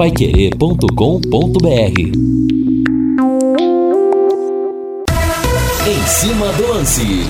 paiquerê.com.br Em cima do lance.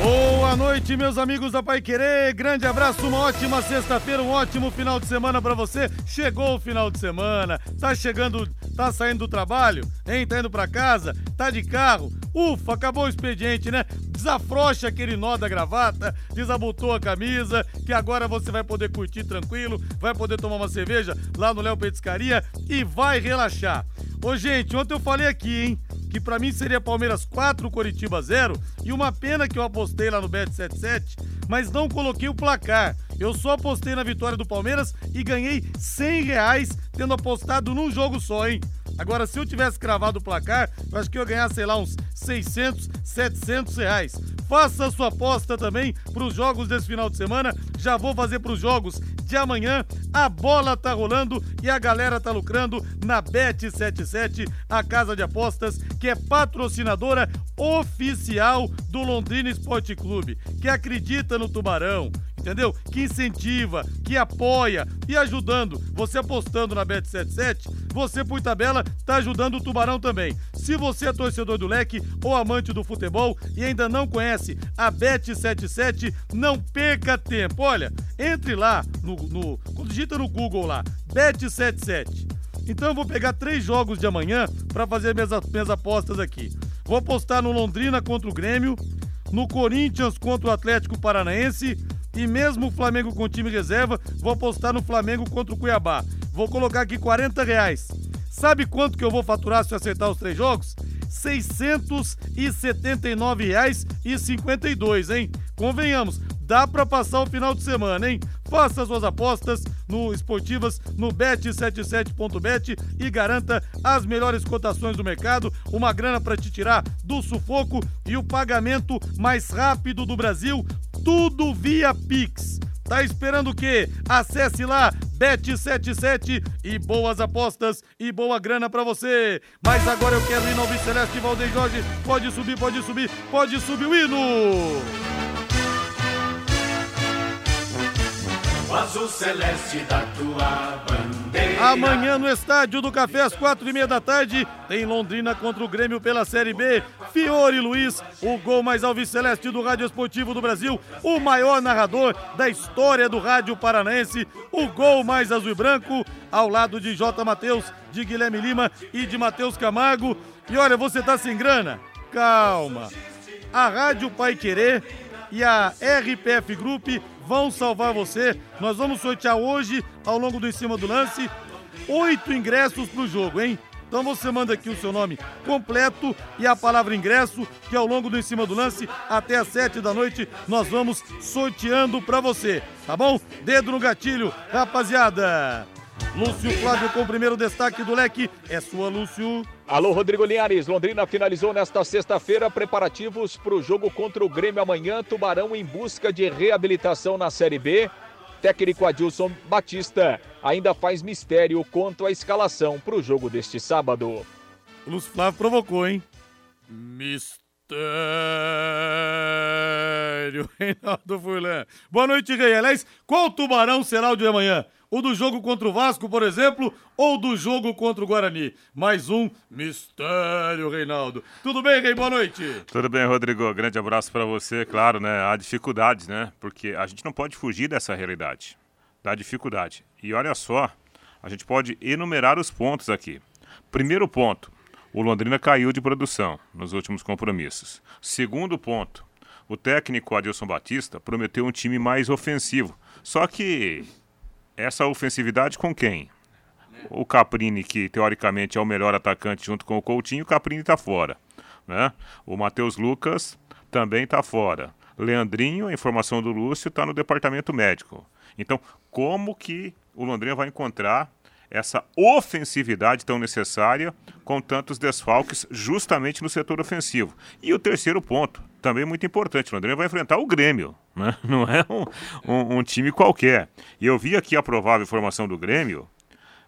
Boa noite, meus amigos da Pai Querer. Grande abraço, uma ótima sexta-feira, um ótimo final de semana para você. Chegou o final de semana, tá chegando, tá saindo do trabalho, hein? Tá indo para casa, tá de carro. Ufa, acabou o expediente, né? Desafrocha aquele nó da gravata, desabotou a camisa, que agora você vai poder curtir tranquilo, vai poder tomar uma cerveja lá no Léo Petiscaria e vai relaxar. Ô, gente, ontem eu falei aqui, hein? Que pra mim seria Palmeiras 4, Coritiba 0. E uma pena que eu apostei lá no Bet77, mas não coloquei o placar. Eu só apostei na vitória do Palmeiras e ganhei 100 reais tendo apostado num jogo só, hein? Agora, se eu tivesse cravado o placar, eu acho que eu ia ganhar, sei lá, uns 600, 700 reais. Faça a sua aposta também para os jogos desse final de semana. Já vou fazer para os jogos de amanhã. A bola tá rolando e a galera tá lucrando na Bet77, a casa de apostas que é patrocinadora oficial do Londrina Esporte Clube, que acredita no Tubarão, entendeu? Que incentiva, que apoia e ajudando. Você apostando na Bet77, você por tabela tá ajudando o Tubarão também. Se você é torcedor do Leque ou amante do futebol e ainda não conhece a Bet77, não perca tempo. Olha, entre lá no, no digita no Google lá, Bet77. Então eu vou pegar três jogos de amanhã para fazer minhas, minhas apostas aqui. Vou apostar no Londrina contra o Grêmio, no Corinthians contra o Atlético Paranaense e mesmo o Flamengo com time reserva, vou apostar no Flamengo contra o Cuiabá. Vou colocar aqui 40 reais. Sabe quanto que eu vou faturar se eu acertar os três jogos? R$ 679,52, hein? Convenhamos, dá para passar o final de semana, hein? Faça suas apostas no esportivas no bet77.bet e garanta as melhores cotações do mercado, uma grana para te tirar do sufoco e o pagamento mais rápido do Brasil, tudo via Pix. Tá esperando o quê? Acesse lá Bet77 e boas apostas e boa grana para você. Mas agora eu quero ir no Alves Celeste Valdeir Jorge. Pode subir, pode subir, pode subir o hino. O azul celeste da tua bandeira. Amanhã no estádio do Café às quatro e meia da tarde tem Londrina contra o Grêmio pela Série B. Fiore Luiz, o gol mais alves celeste do Rádio Esportivo do Brasil, o maior narrador da história do rádio paranaense, o gol mais azul e branco, ao lado de J. Matheus, de Guilherme Lima e de Matheus Camargo. E olha, você tá sem grana? Calma. A Rádio Pai Querer e a RPF Group vão salvar você. Nós vamos sortear hoje, ao longo do Em Cima do Lance, oito ingressos pro jogo, hein? Então você manda aqui o seu nome completo e a palavra ingresso, que ao longo do Em Cima do Lance, até às sete da noite, nós vamos sorteando para você, tá bom? Dedo no gatilho, rapaziada! Lúcio Flávio com o primeiro destaque do leque. É sua, Lúcio. Alô, Rodrigo Linhares. Londrina finalizou nesta sexta-feira preparativos para o jogo contra o Grêmio amanhã. Tubarão em busca de reabilitação na Série B. Técnico Adilson Batista ainda faz mistério quanto à escalação para o jogo deste sábado. O Lúcio Flávio provocou, hein? Mistério, Reinaldo Furlan. Boa noite, Rei. Aliás, qual tubarão será o de amanhã? O do jogo contra o Vasco, por exemplo, ou do jogo contra o Guarani? Mais um mistério, Reinaldo. Tudo bem, Rei? Boa noite. Tudo bem, Rodrigo. Grande abraço para você. Claro, né? Há dificuldades, né? Porque a gente não pode fugir dessa realidade, da dificuldade. E olha só, a gente pode enumerar os pontos aqui. Primeiro ponto, o Londrina caiu de produção nos últimos compromissos. Segundo ponto, o técnico Adilson Batista prometeu um time mais ofensivo. Só que essa ofensividade com quem? O Caprini, que teoricamente é o melhor atacante junto com o Coutinho, o Caprini está fora. Né? O Matheus Lucas também está fora. Leandrinho, a informação do Lúcio, está no departamento médico. Então, como que o Londrina vai encontrar essa ofensividade tão necessária com tantos desfalques justamente no setor ofensivo. E o terceiro ponto, também muito importante, Londrina vai enfrentar o Grêmio, né? não é um, um, um time qualquer. E eu vi aqui a provável formação do Grêmio,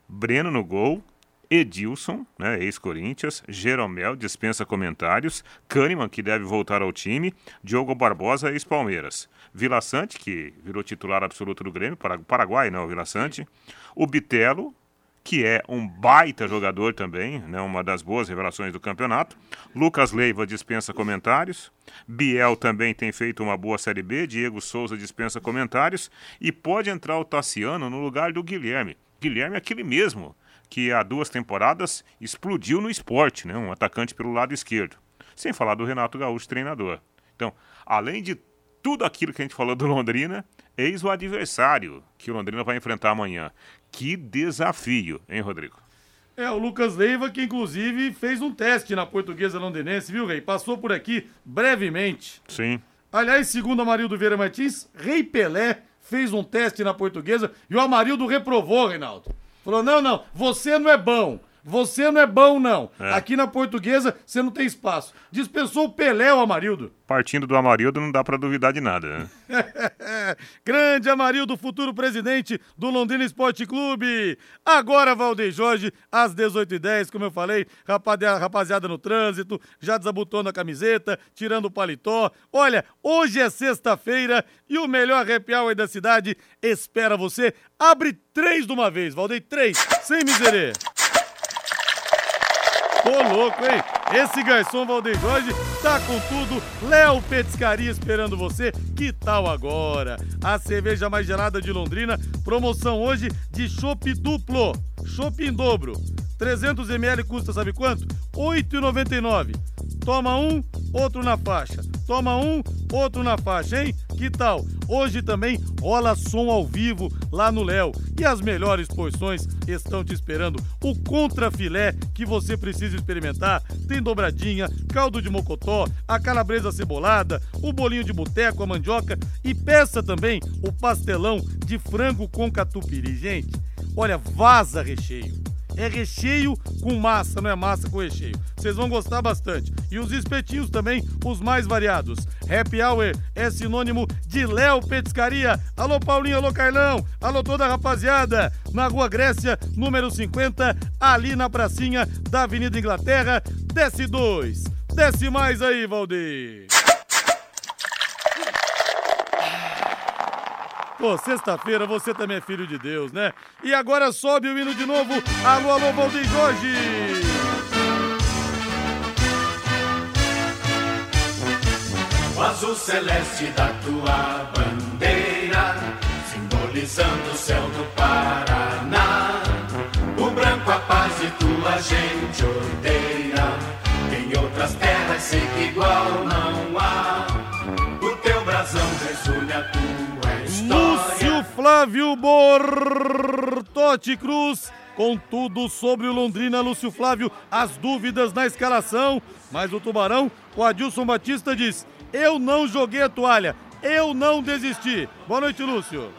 Breno no gol, Edilson, né, ex-Corinthians, Jeromel, dispensa comentários, Kahneman, que deve voltar ao time, Diogo Barbosa, ex-Palmeiras, Vila Sante, que virou titular absoluto do Grêmio, Paraguai, não, né, o Vila Sante, o Bitelo, que é um baita jogador também, né, uma das boas revelações do campeonato. Lucas Leiva dispensa comentários. Biel também tem feito uma boa Série B. Diego Souza dispensa comentários. E pode entrar o Tassiano no lugar do Guilherme. Guilherme é aquele mesmo que há duas temporadas explodiu no esporte, né, um atacante pelo lado esquerdo. Sem falar do Renato Gaúcho, treinador. Então, além de tudo aquilo que a gente falou do Londrina, eis o adversário que o Londrina vai enfrentar amanhã. Que desafio, hein, Rodrigo? É, o Lucas Leiva, que inclusive fez um teste na portuguesa londinense, viu, Rei? Passou por aqui brevemente. Sim. Aliás, segundo Amarildo Vieira Martins, Rei Pelé fez um teste na portuguesa e o Amarildo reprovou, Reinaldo. Falou: não, não, você não é bom. Você não é bom, não. É. Aqui na portuguesa você não tem espaço. Dispensou o Pelé, o Amarildo. Partindo do Amarildo, não dá para duvidar de nada, né? Grande Amarildo, futuro presidente do Londrina Esporte Clube. Agora, Valdeir Jorge, às 18h10, como eu falei, rapaziada no trânsito, já desabotou na camiseta, tirando o paletó. Olha, hoje é sexta-feira e o melhor happy hour da cidade espera você. Abre três de uma vez, Valdeir, três, sem miserê. Ô louco, hein? Esse garçom Valdeir Jorge tá com tudo. Léo Petiscaria esperando você. Que tal agora? A cerveja mais gelada de Londrina. Promoção hoje de chopp duplo. Chopp em dobro. 300ml custa sabe quanto? R$ 8,99. Toma um, outro na faixa. Toma um, outro na faixa, hein? Que tal? Hoje também rola som ao vivo lá no Léo. E as melhores porções estão te esperando. O contrafilé que você precisa experimentar. Tem dobradinha, caldo de mocotó, a calabresa cebolada, o bolinho de boteco, a mandioca e peça também o pastelão de frango com catupiry. Gente, olha, vaza recheio é recheio com massa, não é massa com recheio. Vocês vão gostar bastante. E os espetinhos também, os mais variados. Happy Hour é sinônimo de Léo Petiscaria. Alô Paulinho, alô Carlão, alô toda a rapaziada. Na Rua Grécia, número 50, ali na pracinha da Avenida Inglaterra. Desce dois. Desce mais aí, Valdir. Pô, sexta-feira você também é filho de Deus, né? E agora sobe o hino de novo. Alô, alô, Valdir Jorge! O azul celeste da tua bandeira, simbolizando o céu do Paraná. O branco a paz e tua gente odeia. Em outras terras sei que igual não há. O teu brasão resulha tua Flávio Bortotti Cruz. Com tudo sobre o Londrina, Lúcio Flávio, as dúvidas na escalação. Mas o Tubarão, o Adilson Batista diz: Eu não joguei a toalha, eu não desisti. Boa noite, Lúcio.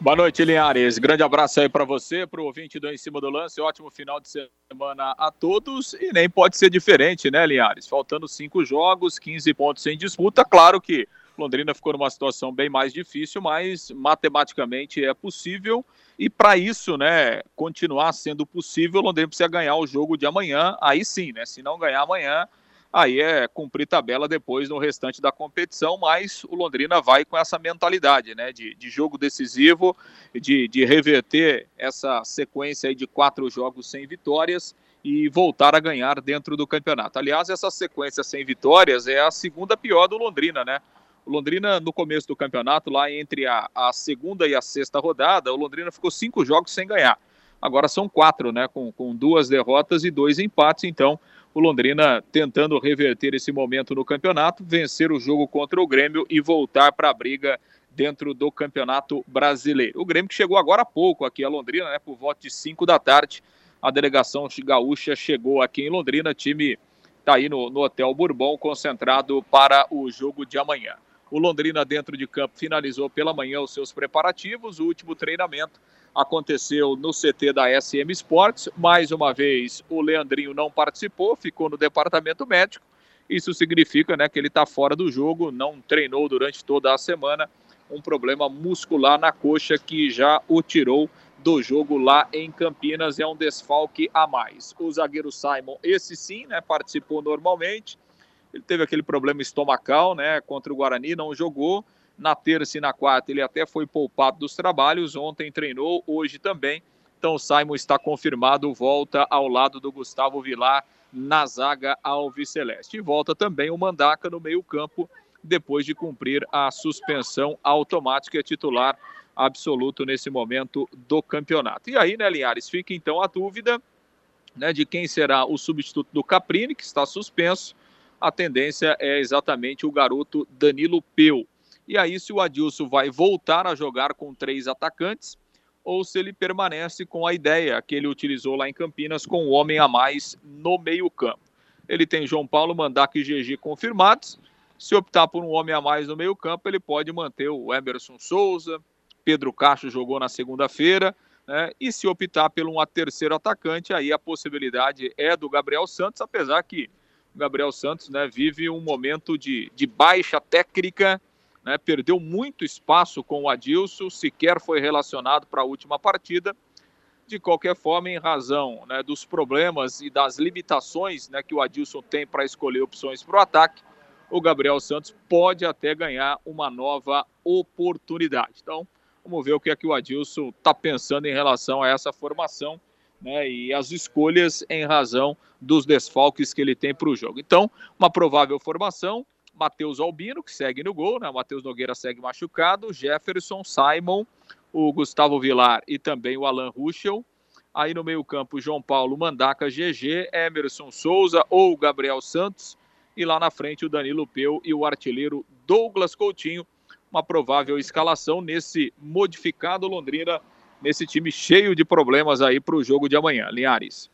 Boa noite, Linhares. Grande abraço aí para você, para o ouvinte do Em Cima do Lance. Ótimo final de semana a todos. E nem pode ser diferente, né, Linhares? Faltando cinco jogos, 15 pontos em disputa. Claro que Londrina ficou numa situação bem mais difícil, mas matematicamente é possível. E para isso, né, continuar sendo possível, Londrina precisa ganhar o jogo de amanhã. Aí sim, né? Se não ganhar amanhã, aí é cumprir tabela depois no restante da competição, mas o Londrina vai com essa mentalidade, né, de, de jogo decisivo, de, de reverter essa sequência de quatro jogos sem vitórias e voltar a ganhar dentro do campeonato. Aliás, essa sequência sem vitórias é a segunda pior do Londrina, né? O Londrina, no começo do campeonato, lá entre a, a, segunda e a sexta rodada, o Londrina ficou cinco jogos sem ganhar. Agora são quatro, né? Com, com duas derrotas e dois empates. Então, o Londrina tentando reverter esse momento no campeonato, vencer o jogo contra o Grêmio e voltar para a briga dentro do Campeonato Brasileiro. O Grêmio que chegou agora há pouco aqui a Londrina, né? Por volta de 5 da tarde. A delegação gaúcha chegou aqui em Londrina. Time está aí no, no Hotel Bourbon, concentrado para o jogo de amanhã. O Londrina, dentro de campo, finalizou pela manhã os seus preparativos. O último treinamento aconteceu no CT da SM Sports. Mais uma vez, o Leandrinho não participou, ficou no departamento médico. Isso significa né, que ele está fora do jogo, não treinou durante toda a semana. Um problema muscular na coxa que já o tirou do jogo lá em Campinas. É um desfalque a mais. O zagueiro Simon, esse sim, né, participou normalmente ele teve aquele problema estomacal, né, contra o Guarani, não jogou. Na terça e na quarta ele até foi poupado dos trabalhos. Ontem treinou, hoje também Então o Simon está confirmado, volta ao lado do Gustavo Vilar na zaga alviceleste. E volta também o Mandaca no meio-campo, depois de cumprir a suspensão automática e titular absoluto nesse momento do campeonato. E aí, né, Linhares, fica então a dúvida né, de quem será o substituto do Caprini, que está suspenso. A tendência é exatamente o garoto Danilo Peu. E aí, se o Adilson vai voltar a jogar com três atacantes, ou se ele permanece com a ideia que ele utilizou lá em Campinas, com um homem a mais no meio-campo. Ele tem João Paulo, Mandaca e GG confirmados. Se optar por um homem a mais no meio-campo, ele pode manter o Emerson Souza, Pedro Castro jogou na segunda-feira. Né? E se optar por um terceiro atacante, aí a possibilidade é do Gabriel Santos, apesar que o Gabriel Santos né, vive um momento de, de baixa técnica, né, perdeu muito espaço com o Adilson, sequer foi relacionado para a última partida. De qualquer forma, em razão né, dos problemas e das limitações né, que o Adilson tem para escolher opções para o ataque, o Gabriel Santos pode até ganhar uma nova oportunidade. Então, Vamos ver o que é que o Adilson está pensando em relação a essa formação né, e as escolhas em razão dos desfalques que ele tem para o jogo. Então, uma provável formação: Matheus Albino, que segue no gol, né? Matheus Nogueira segue machucado, Jefferson, Simon, o Gustavo Vilar e também o Alan Ruschel. Aí no meio-campo, João Paulo Mandaca, GG, Emerson Souza ou Gabriel Santos. E lá na frente, o Danilo Peu e o artilheiro Douglas Coutinho uma provável escalação nesse modificado Londrina, nesse time cheio de problemas aí para o jogo de amanhã. Linhares.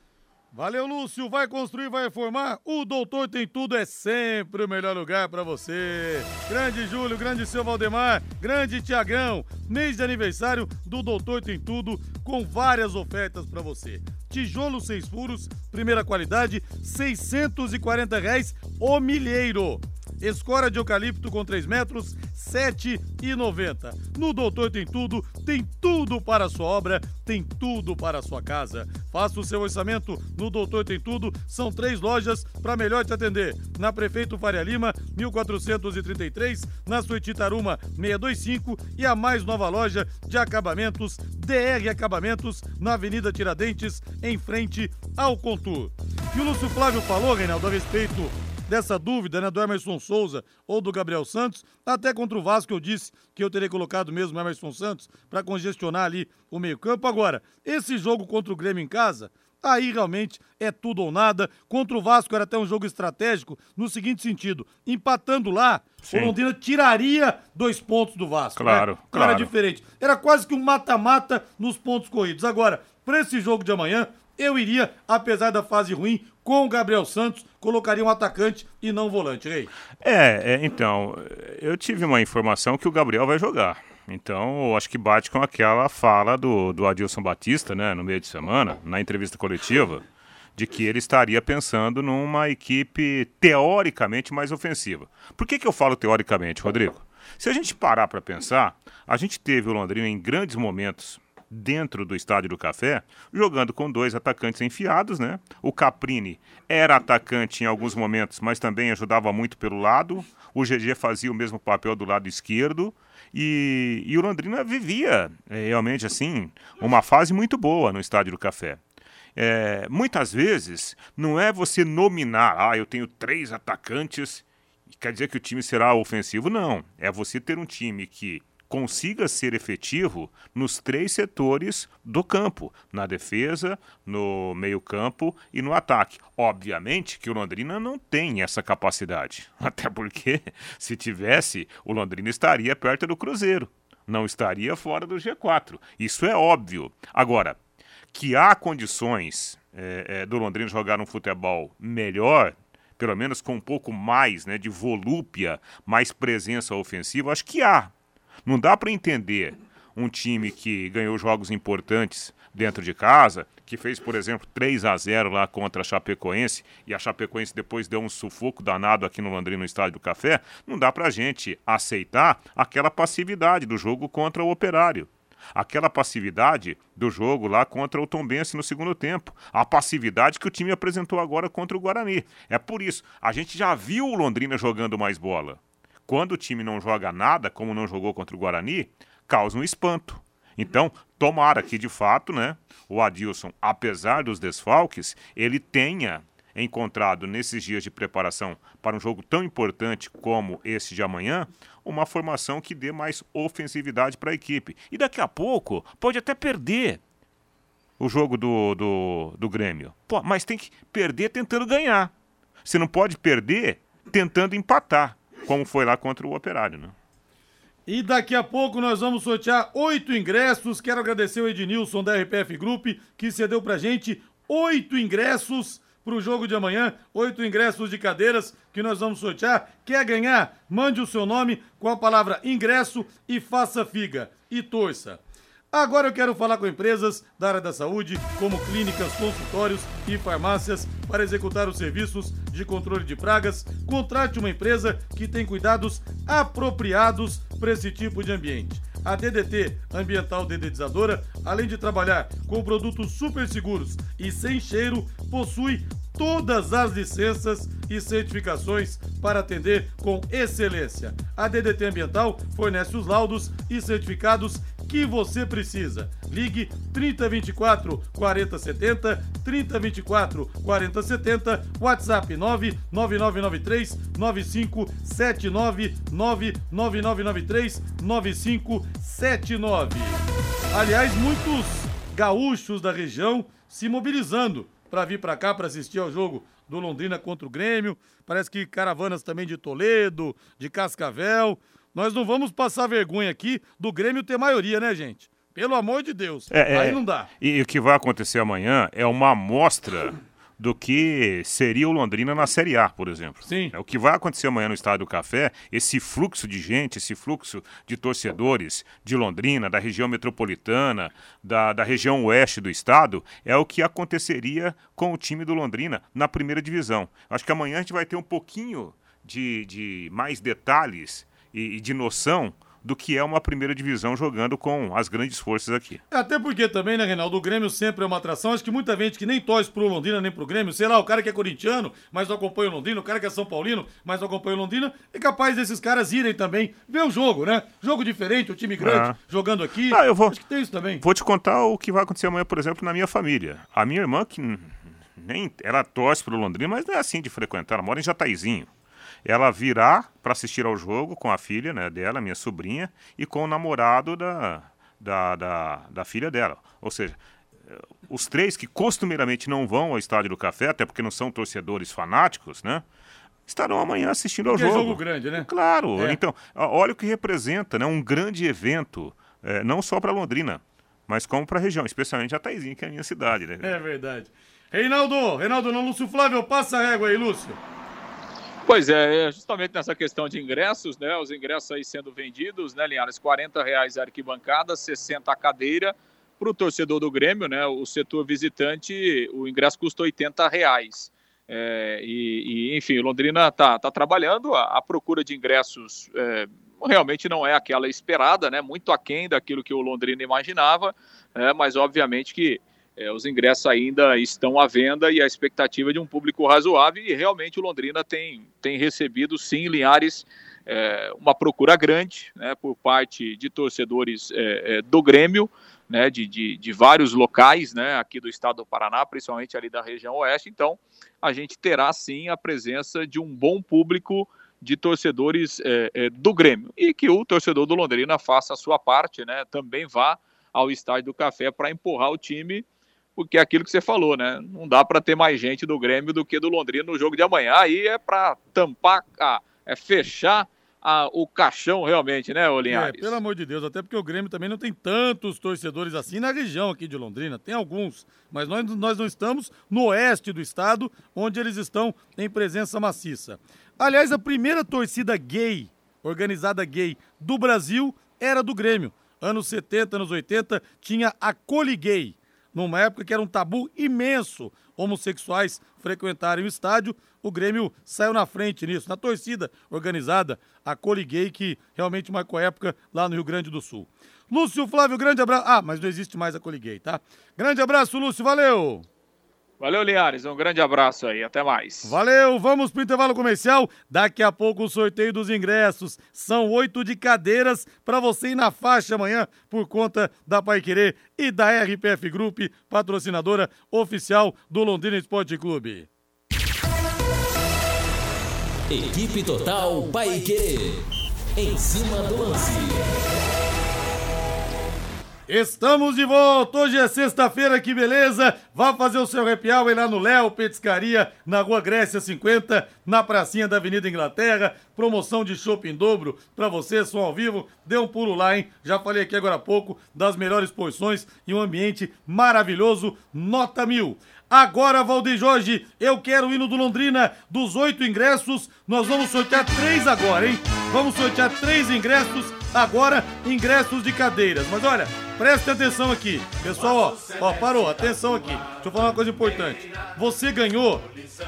Valeu, Lúcio. Vai construir, vai reformar? O Doutor Tem Tudo é sempre o melhor lugar para você. Grande Júlio, grande seu Valdemar, grande Tiagão. Mês de aniversário do Doutor Tem Tudo com várias ofertas para você. Tijolo seis furos, primeira qualidade, 640 reais o milheiro. Escora de eucalipto com 3 metros, R$ 7,90. No Doutor Tem Tudo, tem tudo para a sua obra, tem tudo para a sua casa. Faça o seu orçamento no Doutor Tem Tudo. São três lojas para melhor te atender. Na Prefeito Faria Lima, 1433, na Suíte Taruma, 625 e a mais nova loja de acabamentos, DR Acabamentos, na Avenida Tiradentes, em frente ao Contur. E o Lúcio Flávio falou, Reinaldo, a respeito dessa dúvida, né, do Emerson Souza ou do Gabriel Santos. Até contra o Vasco eu disse que eu teria colocado mesmo o Emerson Santos para congestionar ali o meio-campo. Agora, esse jogo contra o Grêmio em casa, Aí realmente é tudo ou nada. Contra o Vasco era até um jogo estratégico no seguinte sentido: empatando lá, Sim. o Londrina tiraria dois pontos do Vasco. Claro, né? claro. Era diferente. Era quase que um mata-mata nos pontos corridos. Agora, para esse jogo de amanhã, eu iria, apesar da fase ruim, com o Gabriel Santos, colocaria um atacante e não volante, Rei. É, é, então, eu tive uma informação que o Gabriel vai jogar. Então, acho que bate com aquela fala do, do Adilson Batista, né, no meio de semana, na entrevista coletiva, de que ele estaria pensando numa equipe teoricamente mais ofensiva. Por que, que eu falo teoricamente, Rodrigo? Se a gente parar para pensar, a gente teve o Londrina em grandes momentos dentro do Estádio do Café, jogando com dois atacantes enfiados, né? O Caprini era atacante em alguns momentos, mas também ajudava muito pelo lado. O GG fazia o mesmo papel do lado esquerdo. E, e o Londrina vivia é, realmente assim uma fase muito boa no Estádio do Café. É, muitas vezes não é você nominar, ah, eu tenho três atacantes, quer dizer que o time será ofensivo. Não. É você ter um time que consiga ser efetivo nos três setores do campo, na defesa, no meio-campo e no ataque. Obviamente que o Londrina não tem essa capacidade, até porque se tivesse, o Londrina estaria perto do Cruzeiro, não estaria fora do G4. Isso é óbvio. Agora, que há condições é, é, do Londrina jogar um futebol melhor, pelo menos com um pouco mais né, de volúpia, mais presença ofensiva, acho que há. Não dá para entender um time que ganhou jogos importantes dentro de casa, que fez, por exemplo, 3 a 0 lá contra a Chapecoense, e a Chapecoense depois deu um sufoco danado aqui no Londrina, no Estádio do Café, não dá pra gente aceitar aquela passividade do jogo contra o Operário. Aquela passividade do jogo lá contra o Tombense no segundo tempo. A passividade que o time apresentou agora contra o Guarani. É por isso, a gente já viu o Londrina jogando mais bola quando o time não joga nada, como não jogou contra o Guarani, causa um espanto. Então, tomara que de fato, né, o Adilson, apesar dos desfalques, ele tenha encontrado nesses dias de preparação para um jogo tão importante como esse de amanhã, uma formação que dê mais ofensividade para a equipe. E daqui a pouco pode até perder o jogo do, do, do Grêmio. Pô, mas tem que perder tentando ganhar. Você não pode perder tentando empatar, como foi lá contra o Operário, né? E daqui a pouco nós vamos sortear oito ingressos. Quero agradecer o Ednilson da RPF Group, que cedeu pra gente oito ingressos para o jogo de amanhã. Oito ingressos de cadeiras que nós vamos sortear. Quer ganhar? Mande o seu nome com a palavra ingresso e faça figa. E torça. Agora eu quero falar com empresas da área da saúde, como clínicas, consultórios e farmácias, para executar os serviços de controle de pragas. Contrate uma empresa que tem cuidados apropriados para esse tipo de ambiente. A DDT Ambiental Dedetizadora, além de trabalhar com produtos super seguros e sem cheiro, possui todas as licenças e certificações para atender com excelência. A DDT Ambiental fornece os laudos e certificados que você precisa. Ligue 3024 4070, 3024 4070, WhatsApp 99993 9579 99993 9579. Aliás, muitos gaúchos da região se mobilizando para vir para cá para assistir ao jogo do Londrina contra o Grêmio. Parece que caravanas também de Toledo, de Cascavel. Nós não vamos passar vergonha aqui do Grêmio ter maioria, né, gente? Pelo amor de Deus. É, Aí é, não dá. E, e o que vai acontecer amanhã é uma amostra do que seria o Londrina na Série A, por exemplo. Sim. É o que vai acontecer amanhã no Estádio do Café, esse fluxo de gente, esse fluxo de torcedores de Londrina, da região metropolitana, da, da região oeste do estado, é o que aconteceria com o time do Londrina na primeira divisão. Acho que amanhã a gente vai ter um pouquinho de, de mais detalhes e, e de noção do que é uma primeira divisão jogando com as grandes forças aqui. Até porque também, né, Reinaldo, o Grêmio sempre é uma atração. Acho que muita gente que nem torce pro Londrina nem pro Grêmio, sei lá, o cara que é corintiano, mas não acompanha o Londrina, o cara que é São Paulino, mas não acompanha o Londrina, é capaz desses caras irem também ver o jogo, né? Jogo diferente, o time grande Ah. jogando aqui. Ah, eu vou- Acho que tem isso também. Vou te contar o que vai acontecer amanhã, por exemplo, na minha família. A minha irmã, que nem ela torce pro Londrina, mas não é assim de frequentar, ela mora em Jataizinho. Ela virá para assistir ao jogo com a filha né, dela, minha sobrinha, e com o namorado da, da, da, da filha dela. Ou seja, eh, os três que costumeiramente não vão ao Estádio do Café, até porque não são torcedores fanáticos, né? Estarão amanhã assistindo ao é jogo. jogo grande, né? Claro, É. então, olha o que representa, né? Um grande evento, eh, não só para Londrina, mas como para a região, especialmente a Taizinha, que é a minha cidade, né? É verdade. Reinaldo, Reinaldo, não, Lúcio Flávio, passa a régua aí, Lúcio. Pois é, é justamente nessa questão de ingressos, né? Os ingressos aí sendo vendidos, né, Linhares? 40 reais a arquibancada, 60 a cadeira. Para o torcedor do Grêmio, né? O setor visitante, o ingresso custa 80 reais. É, e, e, enfim, Londrina está tá trabalhando, a, a procura de ingressos é, realmente não é aquela esperada, né? Muito aquém daquilo que o Londrina imaginava, né, mas obviamente que é, os ingressos ainda estão à venda e a expectativa de um público razoável e realmente o Londrina tem, tem recebido sim Linhares é, uma procura grande né, por parte de torcedores é, é, do Grêmio, né, de, de, de, vários locais né, aqui do estado do Paraná, principalmente ali da região oeste. Então, a gente terá sim a presença de um bom público de torcedores é, é, do Grêmio e que o torcedor do Londrina faça a sua parte, né, também vá ao estádio do Café para empurrar o time porque é aquilo que você falou, né? Não dá para ter mais gente do Grêmio do que do Londrina no jogo de amanhã. Aí é para tampar, a, é fechar a, o caixão realmente, né, Olinhares? É, pelo amor de Deus, até porque o Grêmio também não tem tantos torcedores assim na região aqui de Londrina. Tem alguns, mas nós, nós não estamos no oeste do estado, onde eles estão em presença maciça. Aliás, a primeira torcida gay, organizada gay do Brasil, era do Grêmio. Anos 70, anos 80, tinha a Coliguei numa época que era um tabu imenso homossexuais frequentarem o estádio, o Grêmio saiu na frente nisso, na torcida organizada, a Coliguei, que realmente marcou época lá no Rio Grande do Sul. Lúcio Flávio, grande abraço. Ah, mas não existe mais a Coliguei, tá? Grande abraço, Lúcio, valeu! Valeu, Linhares. Um grande abraço aí. Até mais. Valeu, vamos pro intervalo comercial. Daqui a pouco o sorteio dos ingressos. São oito de cadeiras para você ir na faixa amanhã por conta da Pai Querer e da RPF Group, patrocinadora oficial do Londrina Esporte Clube. Equipe Total Paique. Em cima do lance. Estamos de volta! Hoje é sexta-feira, que beleza! Vá fazer o seu happy hour lá no Léo Petiscaria, na Rua Grécia 50, na pracinha da Avenida Inglaterra. Promoção de shopping dobro para você, som ao vivo. Dê um pulo lá, hein? Já falei aqui agora há pouco das melhores porções e um ambiente maravilhoso, nota mil. Agora, Valdir Jorge, eu quero o hino do Londrina. Dos oito ingressos, nós vamos sortear três agora, hein? Vamos sortear três ingressos agora, ingressos de cadeiras. Mas olha, preste atenção aqui. Pessoal, ó, ó, parou, atenção aqui. Deixa eu falar uma coisa importante. Você ganhou,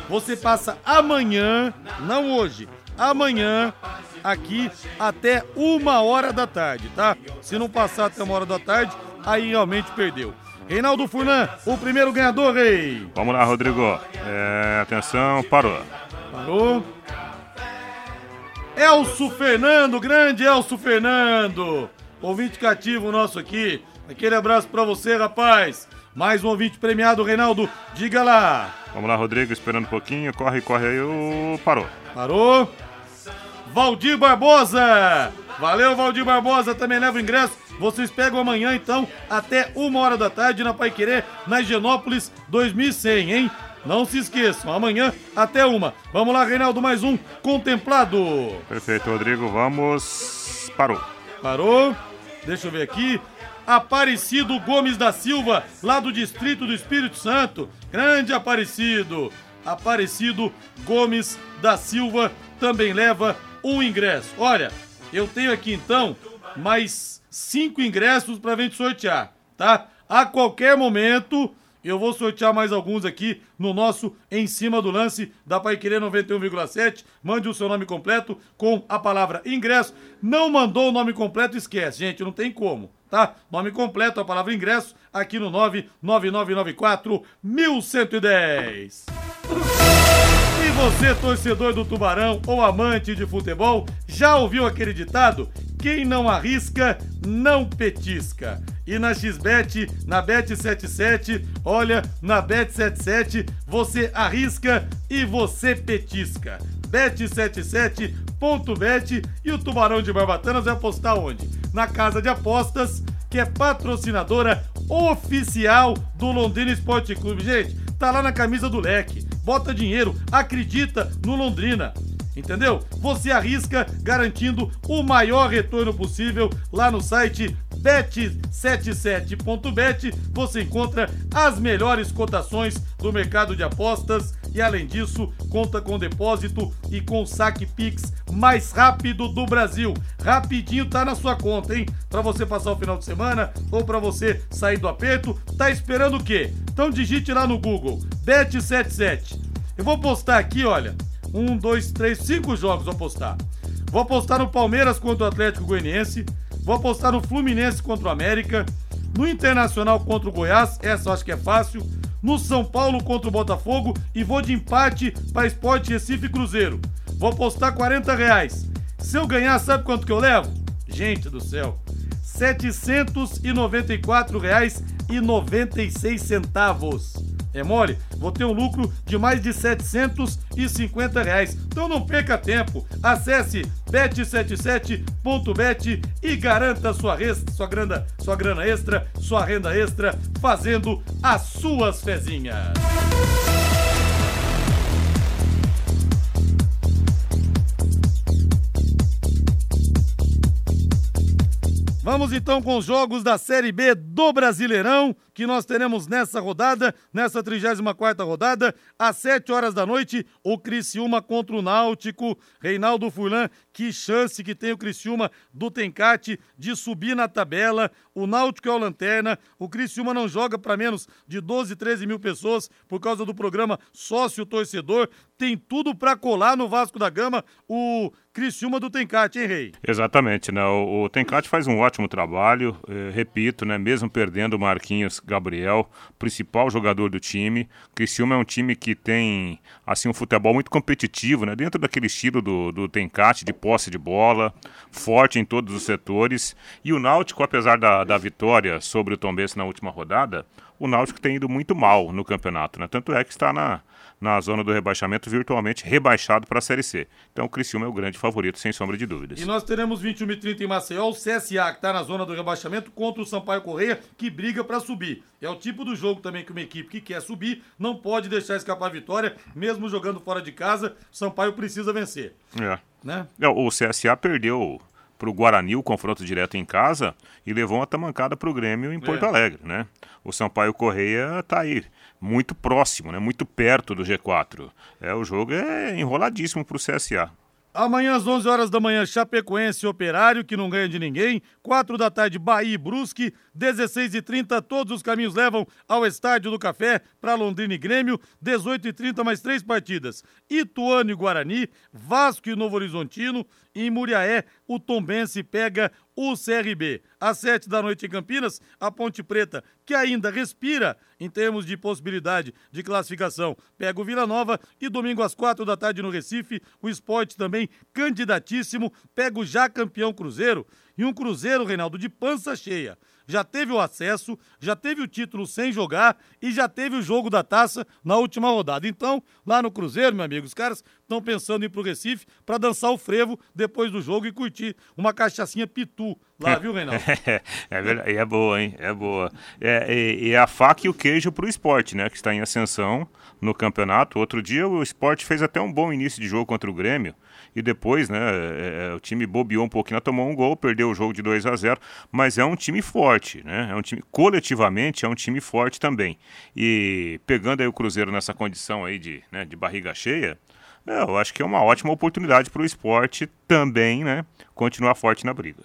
você passa amanhã, não hoje, amanhã, aqui até uma hora da tarde, tá? Se não passar até uma hora da tarde, aí realmente perdeu. Reinaldo Furlan, o primeiro ganhador, rei. Vamos lá, Rodrigo. É, atenção, parou. Parou. Elso Fernando, grande Elso Fernando. Ouvinte cativo nosso aqui. Aquele abraço pra você, rapaz. Mais um ouvinte premiado, Reinaldo. Diga lá. Vamos lá, Rodrigo, esperando um pouquinho. Corre, corre aí. O... Parou. Parou. Valdir Barbosa. Valeu, Valdir Barbosa. Também leva o ingresso. Vocês pegam amanhã, então, até uma hora da tarde na Pai Querer, na Higienópolis 2100, hein? Não se esqueçam, amanhã até uma. Vamos lá, Reinaldo, mais um contemplado. Perfeito, Rodrigo. Vamos. Parou. Parou. Deixa eu ver aqui. Aparecido Gomes da Silva, lá do Distrito do Espírito Santo. Grande Aparecido. Aparecido Gomes da Silva também leva um ingresso. Olha, eu tenho aqui então mais cinco ingressos para gente sortear, tá? A qualquer momento eu vou sortear mais alguns aqui no nosso Em Cima do Lance da Paiquerê 91,7. Mande o seu nome completo com a palavra ingresso. Não mandou o nome completo, esquece, gente, não tem como, tá? Nome completo, a palavra ingresso, aqui no 99994 1110. Você, torcedor do Tubarão ou amante de futebol, já ouviu aquele ditado? Quem não arrisca, não petisca. E na XBET, na Bet77, olha, na Bet77 você arrisca e você petisca. Bet77.bet e o Tubarão de Barbatanas vai apostar onde? Na casa de apostas, que é patrocinadora oficial do Londrina Esporte Clube. Gente, tá lá na camisa do leque. Bota dinheiro, acredita no Londrina entendeu? Você arrisca garantindo o maior retorno possível lá no site bet77.bet. Você encontra as melhores cotações do mercado de apostas e além disso, conta com depósito e com saque Pix mais rápido do Brasil. Rapidinho tá na sua conta, hein? Para você passar o final de semana ou para você sair do aperto, tá esperando o quê? Então digite lá no Google Bet77. Eu vou postar aqui, olha, um, dois, três, cinco jogos vou apostar. Vou apostar no Palmeiras contra o Atlético Goianiense. Vou apostar no Fluminense contra o América. No Internacional contra o Goiás, essa eu acho que é fácil. No São Paulo contra o Botafogo. E vou de empate para Esporte Recife e Cruzeiro. Vou apostar 40 reais. Se eu ganhar, sabe quanto que eu levo? Gente do céu. R$ 794,96 é mole? Vou ter um lucro de mais de 750 reais. Então não perca tempo. Acesse bet77.bet e garanta sua, resta, sua, grana, sua grana extra, sua renda extra, fazendo as suas fezinhas. Vamos então com os jogos da Série B do Brasileirão, que nós teremos nessa rodada, nessa 34ª rodada, às 7 horas da noite, o Criciúma contra o Náutico. Reinaldo Furlan, que chance que tem o Criciúma do Tencate de subir na tabela. O Náutico é o Lanterna, o Criciúma não joga para menos de 12, 13 mil pessoas por causa do programa Sócio Torcedor. Tem tudo para colar no Vasco da Gama o Criciúma do Tencate, hein, Rei? Exatamente, né? O, o Tencate faz um ótimo trabalho, eh, repito, né? Mesmo perdendo o Marquinhos Gabriel, principal jogador do time. Criciúma é um time que tem, assim, um futebol muito competitivo, né? Dentro daquele estilo do, do Tencate, de posse de bola, forte em todos os setores. E o Náutico, apesar da, da vitória sobre o Tombense na última rodada, o Náutico tem ido muito mal no campeonato, né? Tanto é que está na, na zona do rebaixamento, virtualmente rebaixado para a Série C. Então o Criciúma é o grande favorito, sem sombra de dúvidas. E nós teremos 21 e 30 em Maceió, o CSA, que está na zona do rebaixamento, contra o Sampaio Correia, que briga para subir. É o tipo do jogo também que uma equipe que quer subir não pode deixar escapar a vitória, mesmo jogando fora de casa, Sampaio precisa vencer. É. Né? É, o CSA perdeu para o Guarani o confronto direto em casa e levou uma tamancada para o Grêmio em Porto É. Alegre, né? O Sampaio Correia está aí, muito próximo, né? Muito perto do G4. É, o jogo é enroladíssimo para o CSA. Amanhã às 11 horas da manhã, Chapecoense Operário, que não ganha de ninguém. 4 da tarde, Bahia e Brusque. 16 e 30 todos os caminhos levam ao Estádio do Café para Londrina e Grêmio. 18 e 30 mais três partidas. Ituano e Guarani, Vasco e Novo Horizontino. E em Muriaé, o Tombense pega o CRB. Às 7 da noite em Campinas, a Ponte Preta, que ainda respira em termos de possibilidade de classificação, pega o Vila Nova. E domingo às 4 da tarde no Recife, o esporte também candidatíssimo, pega o já campeão Cruzeiro. E um Cruzeiro, Reinaldo, de pança cheia. Já teve o acesso, já teve o título sem jogar e já teve o jogo da taça na última rodada. Então, lá no Cruzeiro, meu amigo, os caras estão pensando em ir pro Recife para dançar o frevo depois do jogo e curtir uma cachaçinha pitu lá, viu, Reinaldo? É, verdade, é boa, hein? É boa. É, e, e a faca e o queijo para o esporte, né? Que está em ascensão no campeonato. Outro dia o esporte fez até um bom início de jogo contra o Grêmio. E depois, né, é, é, o time bobeou um pouquinho, tomou um gol, perdeu o jogo de 2 a 0 mas é um time forte, né? É um time, coletivamente, é um time forte também. E pegando aí o Cruzeiro nessa condição aí de, né, de barriga cheia, é, eu acho que é uma ótima oportunidade para o esporte também, né, continuar forte na briga.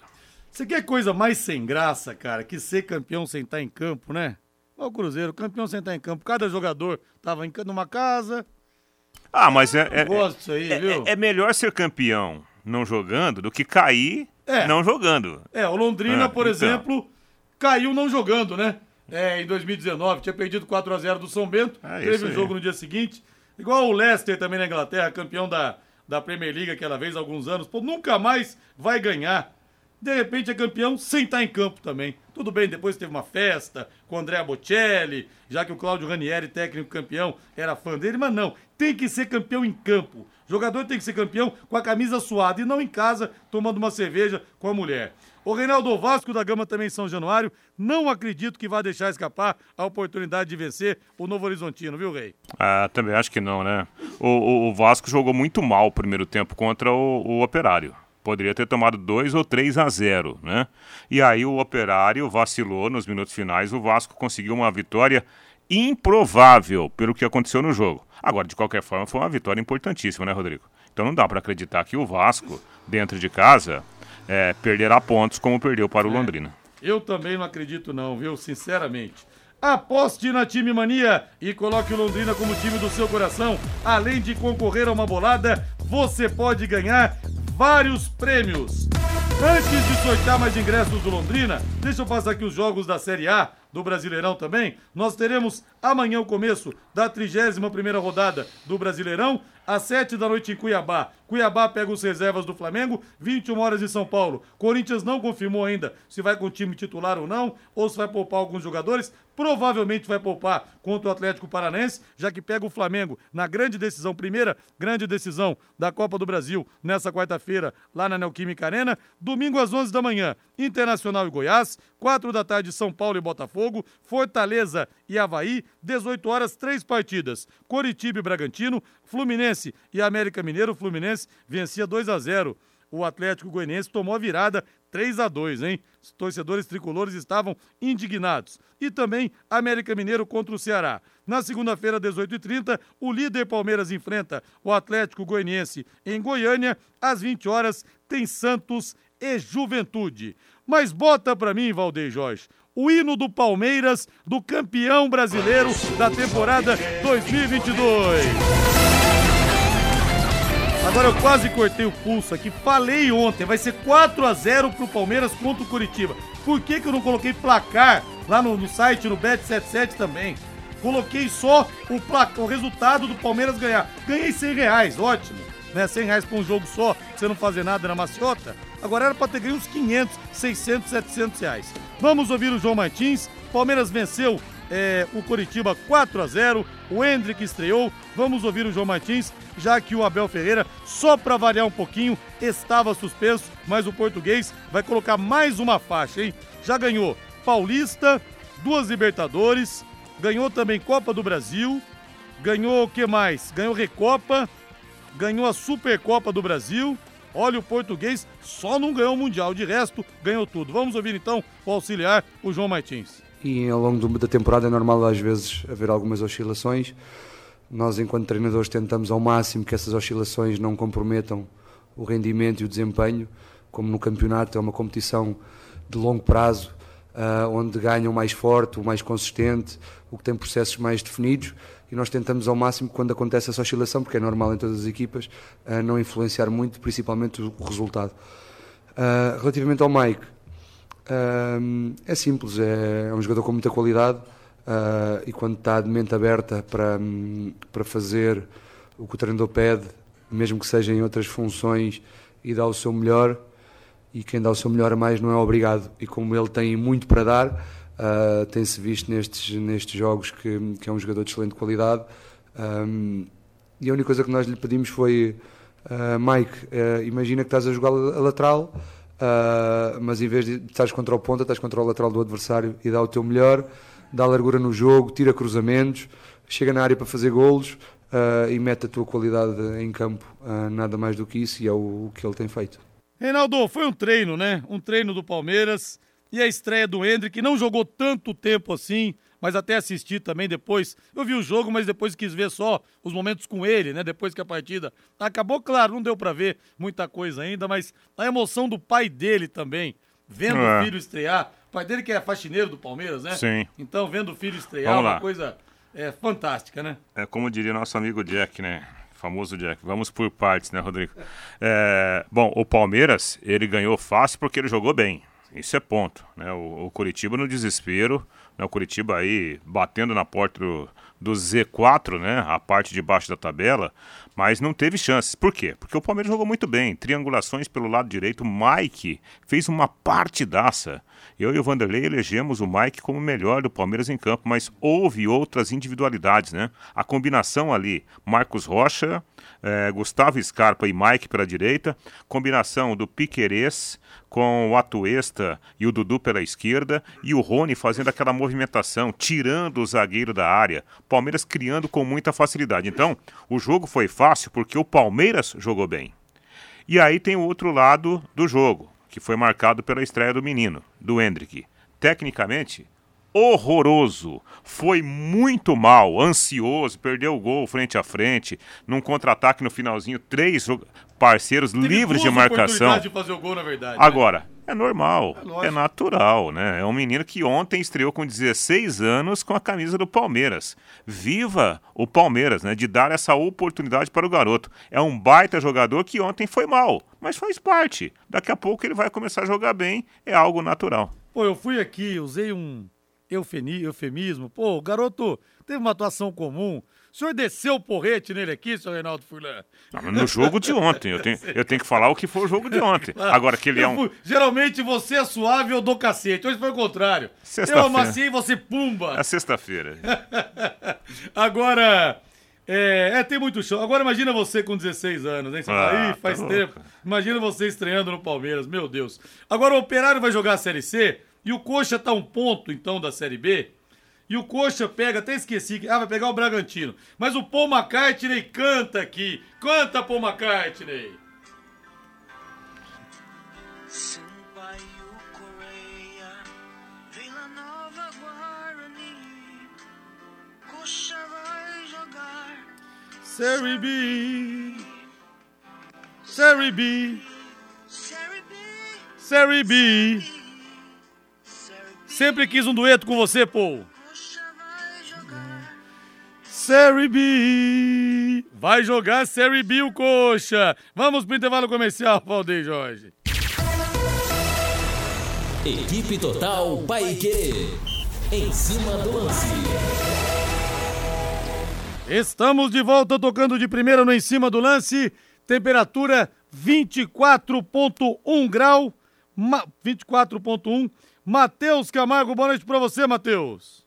Você quer coisa mais sem graça, cara, que ser campeão sem estar em campo, né? O Cruzeiro, campeão sem estar em campo. Cada jogador tava em ca- numa casa. Ah, mas é, é, aí, é, viu? é- é melhor ser campeão não jogando do que cair É. não jogando. É, o Londrina, Ah, por então. exemplo, caiu não jogando, né? É, em 2019, tinha perdido 4 a 0 do São Bento, É, teve o aí. jogo no dia seguinte. Igual o Leicester também na Inglaterra, campeão da, da Premier League aquela vez, há alguns anos. Pô, nunca mais vai ganhar. De repente é campeão sem estar em campo também. Tudo bem, depois teve uma festa com o Andrea Bocelli, já que o Cláudio Ranieri, técnico campeão, era fã dele, mas não, tem que ser campeão em campo. Jogador tem que ser campeão com a camisa suada e não em casa tomando uma cerveja com a mulher. O Reinaldo o Vasco da Gama também em São Januário, não acredito que vai deixar escapar a oportunidade de vencer o Novo Horizontino, viu, Rei? Ah, também acho que não, né? O, o- o Vasco jogou muito mal o primeiro tempo contra o, o Operário. Poderia ter tomado 2 ou 3 a 0, né? E aí o Operário vacilou nos minutos finais, o Vasco conseguiu uma vitória improvável pelo que aconteceu no jogo. Agora, de qualquer forma, foi uma vitória importantíssima, né, Rodrigo? Então não dá para acreditar que o Vasco, dentro de casa, é, perderá pontos como perdeu para o Londrina. Eu também não acredito não, viu? Sinceramente. Aposte na Time Mania e coloque o Londrina como time do seu coração. Além de concorrer a uma bolada, você pode ganhar vários prêmios. Antes de sortear mais ingressos do Londrina, deixa eu passar aqui os jogos da Série A do Brasileirão também. Nós teremos amanhã o começo da 31ª rodada do Brasileirão, às 7 da noite em Cuiabá. Cuiabá pega os reservas do Flamengo, 21 horas em São Paulo. Corinthians não confirmou ainda se vai com o time titular ou não, ou se vai poupar alguns jogadores. Provavelmente vai poupar contra o Atlético Paranense, já que pega o Flamengo na grande decisão, primeira grande decisão da Copa do Brasil, nessa quarta-feira, lá na Neoquímica Arena. Domingo às 11 da manhã, Internacional e Goiás. 4 da tarde, São Paulo e Botafogo. Fortaleza e Havaí. 18 horas, três partidas. Coritiba e Bragantino. Fluminense e América Mineiro. Fluminense vencia 2 a 0 o Atlético Goianiense tomou a virada 3 a 2 hein? Os torcedores tricolores estavam indignados. E também América Mineiro contra o Ceará. Na segunda-feira, 18h30, o líder Palmeiras enfrenta o Atlético Goianiense em Goiânia. Às 20 horas, tem Santos e Juventude. Mas bota pra mim, Valdeir Jorge, o hino do Palmeiras, do campeão brasileiro da temporada 2022. Agora eu quase cortei o pulso aqui. Falei ontem, vai ser 4 a 0 pro Palmeiras contra o Curitiba. Por que, que eu não coloquei placar lá no, no site, no Bet77 também? Coloquei só o, placar, o resultado do Palmeiras ganhar. Ganhei 100 reais, ótimo. Né? 100 reais pra um jogo só, você não fazer nada na maciota. Agora era pra ter ganho uns 500, 600, 700 reais. Vamos ouvir o João Martins. Palmeiras venceu é, o Coritiba 4 a 0 O Hendrick estreou. Vamos ouvir o João Martins, já que o Abel Ferreira, só para variar um pouquinho, estava suspenso, mas o português vai colocar mais uma faixa, hein? Já ganhou Paulista, duas Libertadores, ganhou também Copa do Brasil, ganhou o que mais? Ganhou Recopa, ganhou a Supercopa do Brasil. Olha, o português só não ganhou o Mundial, de resto ganhou tudo. Vamos ouvir então o auxiliar, o João Martins. E ao longo da temporada é normal às vezes haver algumas oscilações. Nós, enquanto treinadores, tentamos ao máximo que essas oscilações não comprometam o rendimento e o desempenho. Como no campeonato é uma competição de longo prazo, uh, onde ganha o mais forte, o mais consistente, o que tem processos mais definidos e nós tentamos ao máximo, quando acontece essa oscilação, porque é normal em todas as equipas, uh, não influenciar muito, principalmente o, resultado. Uh, relativamente ao Mike, uh, é simples, é, é, um jogador com muita qualidade e quando está de mente aberta para, um, para fazer o que o treinador pede, mesmo que seja em outras funções, e dá o seu melhor, e quem dá o seu melhor a mais não é obrigado. E como ele tem muito para dar, Uh, Tem-se visto nestes, nestes jogos que, que, é um jogador de excelente qualidade. Um, e a única coisa que nós lhe pedimos foi: uh, Mike, uh, imagina que estás a jogar a lateral, mas em vez de estás contra o ponta, estás contra o lateral do adversário e dá o teu melhor, dá largura no jogo, tira cruzamentos, chega na área para fazer golos. e mete a tua qualidade em campo, nada mais do que isso, e é o, o que ele tem feito. Reinaldo, foi um treino, né? Um treino do Palmeiras e a estreia do Hendrick, que não jogou tanto tempo assim, mas até assisti também depois. Eu vi o jogo, mas depois quis ver só os momentos com ele, né? Depois que a partida acabou, claro, não deu para ver muita coisa ainda, mas a emoção do pai dele também, vendo é. o filho estrear. O pai dele que é faxineiro do Palmeiras, né? Sim. Então, vendo o filho estrear, Vamos uma lá. coisa é, fantástica, né? É como diria nosso amigo Jack, né? famoso Jack. Vamos por partes, né, Rodrigo? É, bom, o Palmeiras, ele ganhou fácil porque ele jogou bem. Isso é ponto. Né? O, o Curitiba no desespero, né? o Curitiba aí batendo na porta do, do Z4, né? a parte de baixo da tabela, mas não teve chances. Por quê? Porque o Palmeiras jogou muito bem. Triangulações pelo lado direito. Mike fez uma partidaça. Eu e o Vanderlei elegemos o Mike como o melhor do Palmeiras em campo, mas houve outras individualidades, né? A combinação ali, Marcos Rocha, eh, Gustavo Scarpa e Mike pela direita, combinação do Piquerez com o Atuesta e o Dudu pela esquerda e o Rony fazendo aquela movimentação, tirando o zagueiro da área. Palmeiras criando com muita facilidade. Então, o jogo foi fácil porque o Palmeiras jogou bem. E aí tem o outro lado do jogo, que foi marcado pela estreia do menino, do Hendrick. Tecnicamente, horroroso. Foi muito mal, ansioso, perdeu o gol frente a frente, num contra-ataque no finalzinho, três parceiros Teve livres de marcação. De fazer o gol, na verdade, né? Agora, né? É normal, é, é, natural, né? É um menino que ontem estreou com 16 anos com a camisa do Palmeiras. Viva o Palmeiras, né? De dar essa oportunidade para o garoto. É um baita jogador que ontem foi mal, mas faz parte. Daqui a pouco ele vai começar a jogar bem, é algo natural. Pô, eu fui aqui, usei um eufemismo. Pô, o garoto teve uma atuação comum. O senhor desceu o porrete nele aqui, senhor Reinaldo Furlan? No jogo de ontem. Eu tenho, eu tenho que falar o que foi o jogo de ontem. Agora que ele é um. Geralmente você é suave, eu dou cacete. Hoje foi o contrário. Eu amaciei e você pumba. É sexta-feira. Agora. É, é, tem muito show. Agora imagina você com 16 anos, hein? Você ah, fala, Ih, tá faz tá tempo. Louco. Imagina você estreando no Palmeiras, meu Deus. Agora o Operário vai jogar a Série C e o Coxa tá um ponto, então, da Série B. E o Coxa pega, até esqueci, ah, vai pegar o Bragantino. Mas o Paul McCartney canta aqui. Canta, Paul McCartney. Série B. Série B. Série B. Sempre quis um dueto com você, pô. Série B. Vai jogar Série B o coxa. Vamos pro intervalo comercial, Valdeir Jorge. Equipe Total Paique. Em cima do lance. Estamos de volta tocando de primeira no em cima do lance. Temperatura 24.1 grau. Ma 24.1. Matheus Camargo, boa noite para você, Matheus.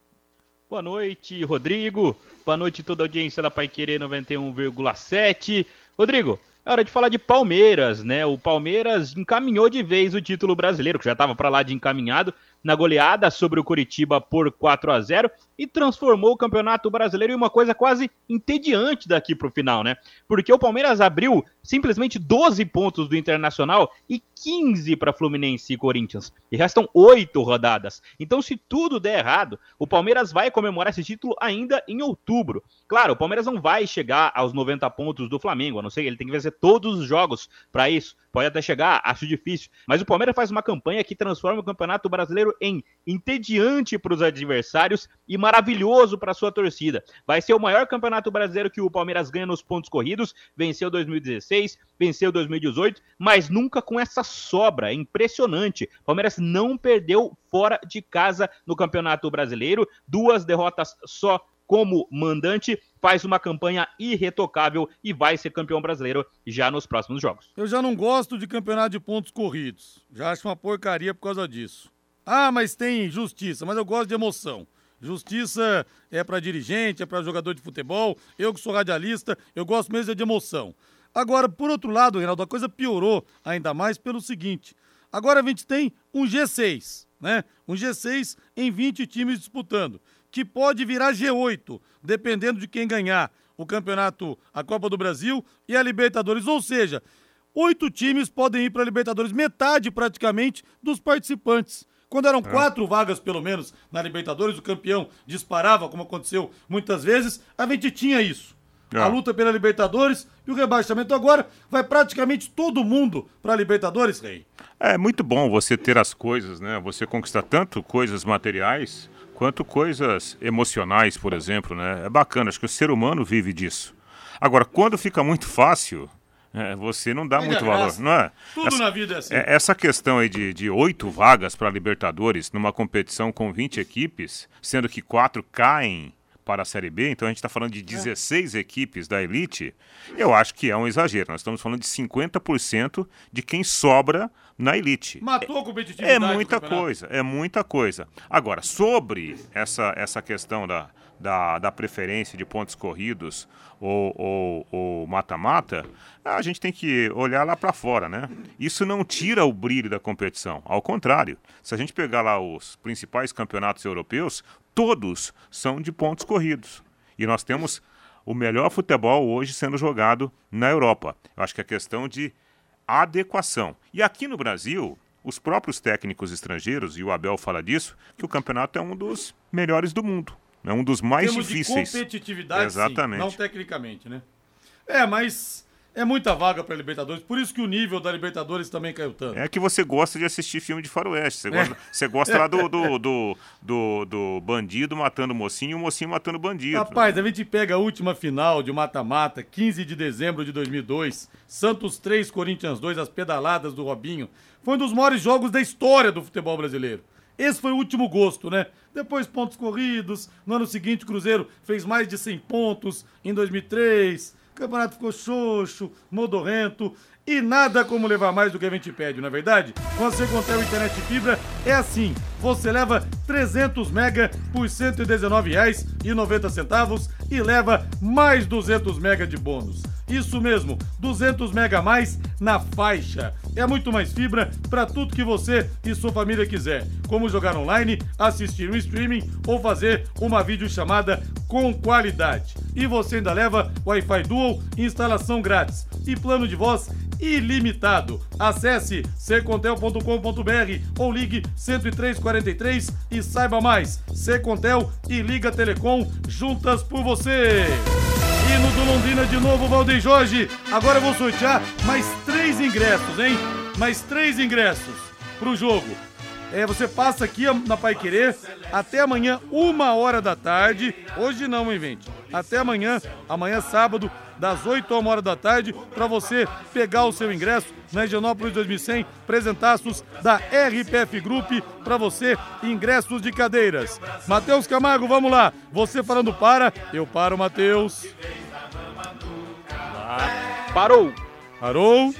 Boa noite, Rodrigo. Boa noite toda a audiência da Pai Querer 91,7. Rodrigo, é hora de falar de Palmeiras, né? O Palmeiras encaminhou de vez o título brasileiro, que já estava para lá de encaminhado, na goleada sobre o Curitiba por 4 a 0 e transformou o Campeonato Brasileiro em uma coisa quase entediante daqui para o final, né? Porque o Palmeiras abriu simplesmente 12 pontos do Internacional e 15 para Fluminense e Corinthians. E restam oito rodadas. Então, se tudo der errado, o Palmeiras vai comemorar esse título ainda em outubro. Claro, o Palmeiras não vai chegar aos 90 pontos do Flamengo, a não que ele tem que vencer todos os jogos para isso. Pode até chegar, acho difícil. Mas o Palmeiras faz uma campanha que transforma o Campeonato Brasileiro em entediante para os adversários e maravilhoso para sua torcida. Vai ser o maior Campeonato Brasileiro que o Palmeiras ganha nos pontos corridos. Venceu 2016, venceu 2018, mas nunca com essa sobra. É impressionante. O Palmeiras não perdeu fora de casa no Campeonato Brasileiro. Duas derrotas só como mandante, faz uma campanha irretocável e vai ser campeão brasileiro já nos próximos jogos. Eu já não gosto de campeonato de pontos corridos. Já acho uma porcaria por causa disso. Ah, mas tem justiça, mas eu gosto de emoção. Justiça é para dirigente, é para jogador de futebol. Eu que sou radialista, eu gosto mesmo de emoção. Agora, por outro lado, Reinaldo, a coisa piorou ainda mais pelo seguinte: agora a gente tem um G6, né? Um G6 em 20 times disputando que pode virar G8, dependendo de quem ganhar o campeonato, a Copa do Brasil e a Libertadores. Ou seja, oito times podem ir para a Libertadores, metade praticamente dos participantes. Quando eram é. quatro vagas, pelo menos, na Libertadores, o campeão disparava, como aconteceu muitas vezes, a gente tinha isso. É. A luta pela Libertadores e o rebaixamento agora vai praticamente todo mundo para a Libertadores, Rei. É muito bom você ter as coisas, né? Você conquistar tanto coisas materiais quanto coisas emocionais, por exemplo, né? É bacana, acho que o ser humano vive disso. Agora, quando fica muito fácil, é, você não dá muito valor, não é? Tudo essa, na vida é assim. É, essa questão aí de oito vagas para Libertadores numa competição com 20 equipes, sendo que quatro caem para a Série B, então a gente está falando de 16 é. equipes da elite, eu acho que é um exagero. Nós estamos falando de 50% de quem sobra na elite. Matou a competitividade. É muita coisa, é muita coisa. Agora, sobre essa, essa questão da, da, da preferência de pontos corridos ou mata-mata, a gente tem que olhar lá para fora, né? Isso não tira o brilho da competição. Ao contrário, se a gente pegar lá os principais campeonatos europeus, todos são de pontos corridos. E nós temos o melhor futebol hoje sendo jogado na Europa. Eu acho que é questão de adequação. E aqui no Brasil, os próprios técnicos estrangeiros, e o Abel fala disso, que o campeonato é um dos melhores do mundo. É um dos mais Temos difíceis. De competitividade, Exatamente. Sim, não tecnicamente, né? É, mas é muita vaga para Libertadores, por isso que o nível da Libertadores também caiu tanto. É que você gosta de assistir filme de faroeste. Você gosta, é. você gosta lá do, do, do, do, do bandido matando o mocinho e o mocinho matando o bandido. Rapaz, a gente pega a última final de mata-mata, 15 de dezembro de 2002, Santos 3, Corinthians 2, as pedaladas do Robinho. Foi um dos maiores jogos da história do futebol brasileiro. Esse foi o último gosto, né? Depois pontos corridos. No ano seguinte, o Cruzeiro fez mais de 100 pontos em 2003 campeonato ficou xoxo, modorrento e nada como levar mais do que a gente pede, não é verdade? Com a Secontel Internet Fibra é assim, você leva 300 mega por R$ 119,90 e leva mais 200 mega de bônus. Isso mesmo, 200 mega a mais na faixa. É muito mais fibra para tudo que você e sua família quiser, como jogar online, assistir um streaming ou fazer uma videochamada com qualidade. E você ainda leva Wi-Fi Dual, instalação grátis e plano de voz ilimitado. Acesse secontel.com.br ou ligue 10343 e saiba mais. Secontel e Liga Telecom juntas por você. Hino do Londrina de novo, Valdeir Jorge. Agora eu vou sortear mais três ingressos, hein? Mais três ingressos pro jogo. É, você passa aqui na Pai Querer até amanhã, uma hora da tarde. Hoje não, hein, gente? Até amanhã, amanhã sábado, das 8 a 1 hora da tarde, para você pegar o seu ingresso na Higienópolis 2100, presentaços da RPF Group para você, ingressos de cadeiras. Matheus Camargo, vamos lá. Você falando para, eu paro, Matheus. Parou. Parou.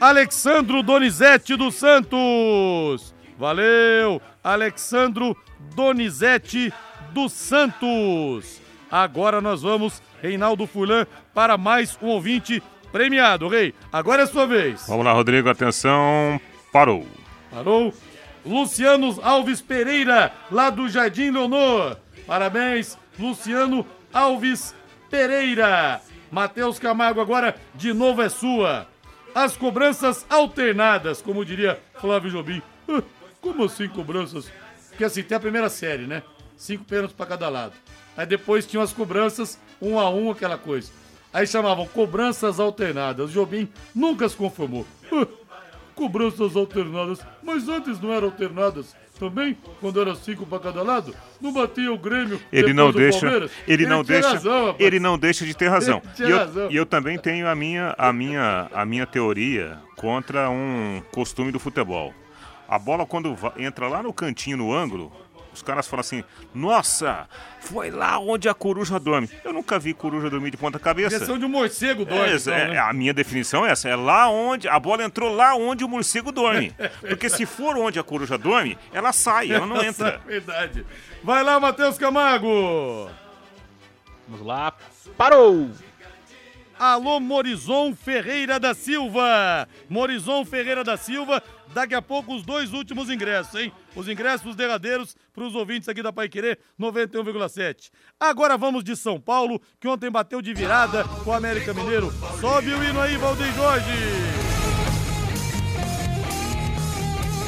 Alexandro Donizete dos Santos. Valeu, Alexandro Donizete dos Santos. Agora nós vamos, Reinaldo Fulan, para mais um ouvinte premiado. Rei, agora é sua vez. Vamos lá, Rodrigo, atenção. Parou. Parou. Luciano Alves Pereira, lá do Jardim Leonor. Parabéns, Luciano Alves Pereira. Matheus Camargo, agora de novo é sua. As cobranças alternadas, como diria Flávio Jobim. Como assim cobranças? Porque assim, tem a primeira série, né? Cinco pênaltis para cada lado. Aí depois tinham as cobranças, um a um, aquela coisa. Aí chamavam cobranças alternadas. Jobim nunca se conformou. Cobranças alternadas. Mas antes não eram alternadas também, quando era cinco para cada lado, não batia o Grêmio. Ele não deixa, ele, ele não deixa, razão, ele não deixa de ter razão. E eu, e eu, também tenho a minha, a minha, a minha teoria contra um costume do futebol. A bola quando entra lá no cantinho, no ângulo, os caras falam assim: Nossa, foi lá onde a coruja dorme. Eu nunca vi coruja dormir de ponta cabeça. Direção de um morcego dorme. É, então, é, né? A minha definição é essa: é lá onde a bola entrou lá onde o morcego dorme. Porque se for onde a coruja dorme, ela sai, ela não entra. É verdade. Vai lá, Matheus Camargo. Vamos lá. Parou! Alô, Morizon Ferreira da Silva. Morizon Ferreira da Silva Daqui a pouco os dois últimos ingressos, hein? Os ingressos derradeiros para os ouvintes aqui da Pai Querer 91,7. Agora vamos de São Paulo, que ontem bateu de virada com o América Mineiro. Sobe o hino aí, Valdeir Jorge.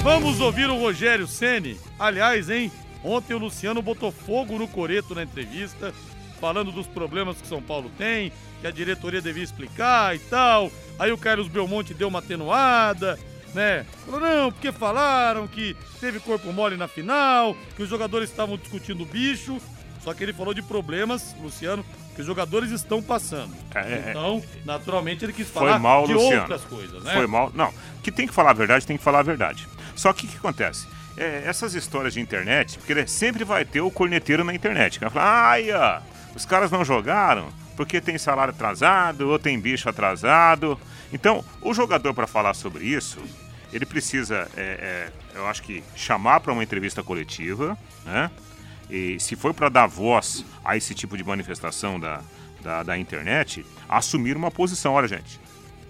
Vamos ouvir o Rogério Ceni. Aliás, hein? Ontem o Luciano botou fogo no coreto na entrevista, falando dos problemas que São Paulo tem, que a diretoria devia explicar e tal. Aí o Carlos Belmonte deu uma atenuada né? Falou, não, porque falaram que teve corpo mole na final, que os jogadores estavam discutindo o bicho. Só que ele falou de problemas, Luciano, que os jogadores estão passando. É, então, naturalmente, ele quis falar mal, de Luciano. outras coisas, né? Foi mal. Não, que tem que falar a verdade, tem que falar a verdade. Só que o que acontece? É, essas histórias de internet, porque sempre vai ter o corneteiro na internet, que vai falar, ai, ó, os caras não jogaram porque tem salário atrasado ou tem bicho atrasado. Então, o jogador, para falar sobre isso, ele precisa, é, é, eu acho que, chamar para uma entrevista coletiva, né? E se for para dar voz a esse tipo de manifestação da, da, da, internet, assumir uma posição. Olha, gente,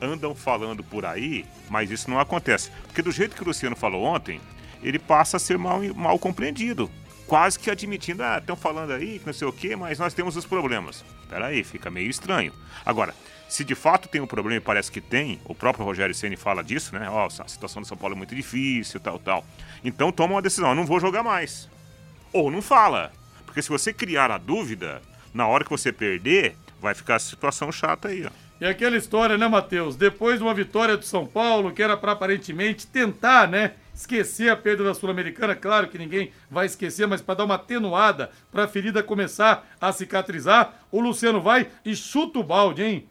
andam falando por aí, mas isso não acontece. Porque do jeito que o Luciano falou ontem, ele passa a ser mal, mal compreendido. Quase que admitindo, ah, estão falando aí que não sei o quê, mas nós temos os problemas. Peraí, fica meio estranho. Agora, se de fato tem um problema e parece que tem, o próprio Rogério Ceni fala disso, né? Ó, oh, a situação do São Paulo é muito difícil, tal, tal. Então toma uma decisão, eu não vou jogar mais. Ou não fala. Porque se você criar a dúvida, na hora que você perder, vai ficar a situação chata aí, ó. E aquela história, né, Matheus? Depois de uma vitória do São Paulo, que era para aparentemente tentar, né, esquecer a perda da Sul-Americana, claro que ninguém vai esquecer, mas para dar uma atenuada, para a ferida começar a cicatrizar, o Luciano vai e chuta o balde, hein?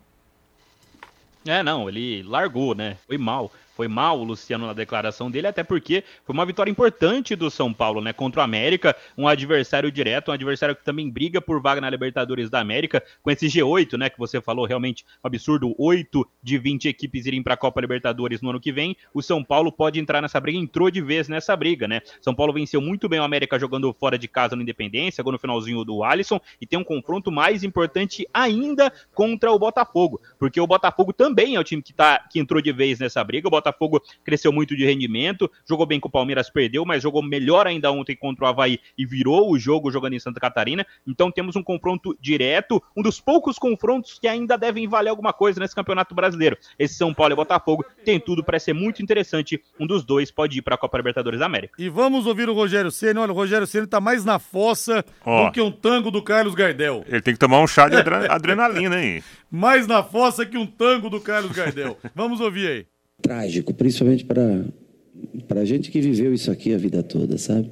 É, não, ele largou, né? Foi mal. Foi mal o Luciano na declaração dele, até porque foi uma vitória importante do São Paulo, né? Contra o América, um adversário direto, um adversário que também briga por vaga na Libertadores da América, com esse G8, né? Que você falou, realmente um absurdo, 8 de 20 equipes irem para a Copa Libertadores no ano que vem. O São Paulo pode entrar nessa briga, entrou de vez nessa briga, né? São Paulo venceu muito bem o América jogando fora de casa no Independência, agora no finalzinho do Alisson, e tem um confronto mais importante ainda contra o Botafogo, porque o Botafogo também é o time que, tá, que entrou de vez nessa briga. O Botafogo cresceu muito de rendimento, jogou bem com o Palmeiras, perdeu, mas jogou melhor ainda ontem contra o Havaí e virou o jogo jogando em Santa Catarina. Então temos um confronto direto, um dos poucos confrontos que ainda devem valer alguma coisa nesse Campeonato Brasileiro. Esse São Paulo e Botafogo tem tudo para ser muito interessante. Um dos dois pode ir para a Copa Libertadores da América. E vamos ouvir o Rogério Ceni. Olha, o Rogério Ceni tá mais na fossa oh. do que um tango do Carlos Gardel. Ele tem que tomar um chá de adrenalina aí. mais na fossa que um tango do Carlos Gardel. vamos ouvir aí trágico, principalmente para Pra gente que viveu isso aqui a vida toda, sabe?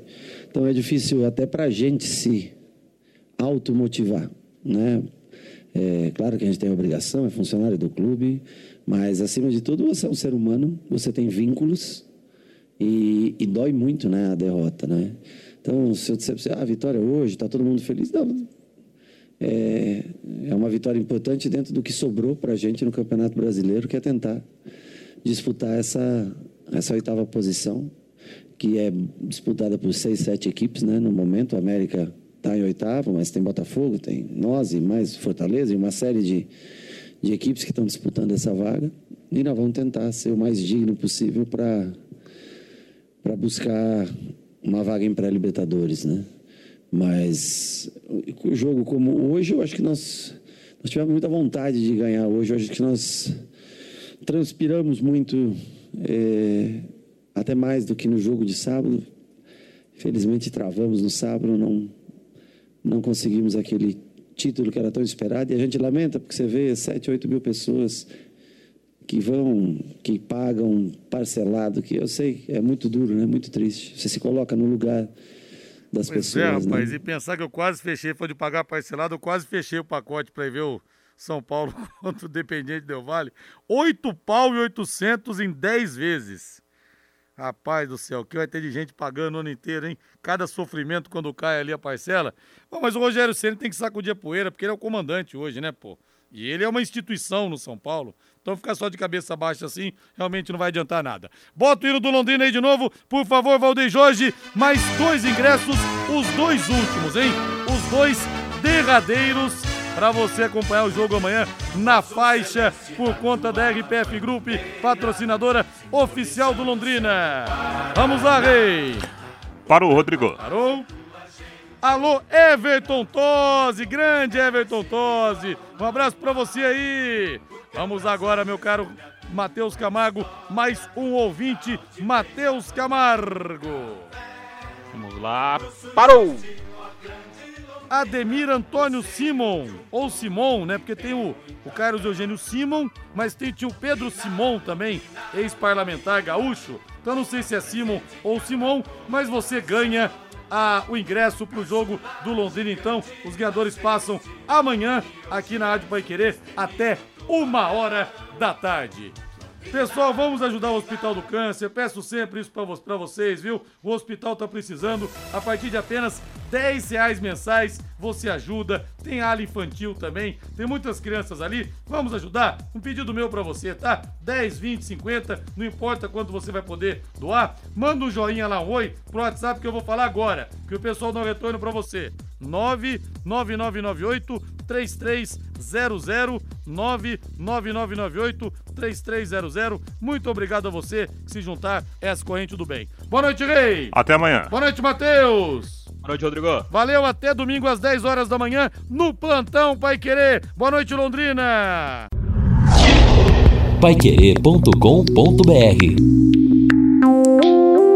Então é difícil até pra gente se automotivar, né? É claro que a gente tem a obrigação, é funcionário do clube, mas acima de tudo você é um ser humano, você tem vínculos e, e dói muito, né, a derrota, né? Então, se eu disser para você, ah, a vitória hoje, está todo mundo feliz, não, é, é uma vitória importante dentro do que sobrou para a gente no Campeonato Brasileiro, que é tentar disputar essa, essa oitava posição, que é disputada por seis, sete equipes, né? No momento, a América está em oitavo, mas tem Botafogo, tem nós e mais Fortaleza e uma série de, de equipes que estão disputando essa vaga. E nós vamos tentar ser o mais digno possível para buscar uma vaga em pré-libertadores, né? Mas o jogo como hoje, eu acho que nós, nós tivemos muita vontade de ganhar hoje. Eu acho que nós transpiramos muito, é, até mais do que no jogo de sábado. Felizmente travamos no sábado, não, não conseguimos aquele título que era tão esperado. E a gente lamenta, porque você vê 7, 8 mil pessoas que vão, que pagam parcelado, que eu sei, é muito duro, né? Muito triste. Você se coloca no lugar das Pois pessoas. é, rapaz, né? e pensar que eu quase fechei, foi de pagar parcelado, eu quase fechei o pacote para ir ver o São Paulo contra o Dependente Del Vale. Oito pau e oitocentos em dez vezes. Rapaz do céu, que vai ter de gente pagando o ano inteiro, hein? Cada sofrimento quando cai ali a parcela. Bom, mas o Rogério Ceni tem que sacudir a poeira, porque ele é o comandante hoje, né, pô? E ele é uma instituição no São Paulo. Então ficar só de cabeça baixa assim, realmente não vai adiantar nada. Bota o hino do Londrina aí de novo, por favor, Valdeir Jorge. Mais dois ingressos, os dois últimos, hein? Os dois derradeiros para você acompanhar o jogo amanhã na faixa por conta da RPF Group, patrocinadora oficial do Londrina. Vamos lá, Rei. Parou, Rodrigo. Parou. Alô, Everton Tosi, grande Everton Tosi. Um abraço pra você aí. Vamos agora, meu caro Matheus Camargo, mais um ouvinte, Matheus Camargo. Vamos lá. Parou! Ademir Antônio Simon, ou Simon, né? Porque tem o, o Carlos Eugênio Simon, mas tem tinha o Pedro Simon também, ex-parlamentar gaúcho. Então não sei se é Simon ou Simon, mas você ganha a- o ingresso para o jogo do Londrina. Então, os ganhadores passam amanhã aqui na Rádio Pai Querer até uma hora da tarde. Pessoal, vamos ajudar o Hospital do Câncer. Peço sempre isso para vocês, viu? O hospital tá precisando. A partir de apenas 10 reais mensais, você ajuda. Tem ala infantil também. Tem muitas crianças ali. Vamos ajudar? Um pedido meu para você, tá? 10, 20, 50, não importa quanto você vai poder doar. Manda um joinha lá, um oi, pro WhatsApp que eu vou falar agora. Que o pessoal dá um retorno para você. 99998 3300 99998 3300. Muito obrigado a você que se juntar a essa corrente do bem. Boa noite, Rei. Até amanhã. Boa noite, Matheus. Boa noite, Rodrigo. Valeu, até domingo às 10 horas da manhã no Plantão Pai Querer. Boa noite, Londrina. Paiquerê.com.br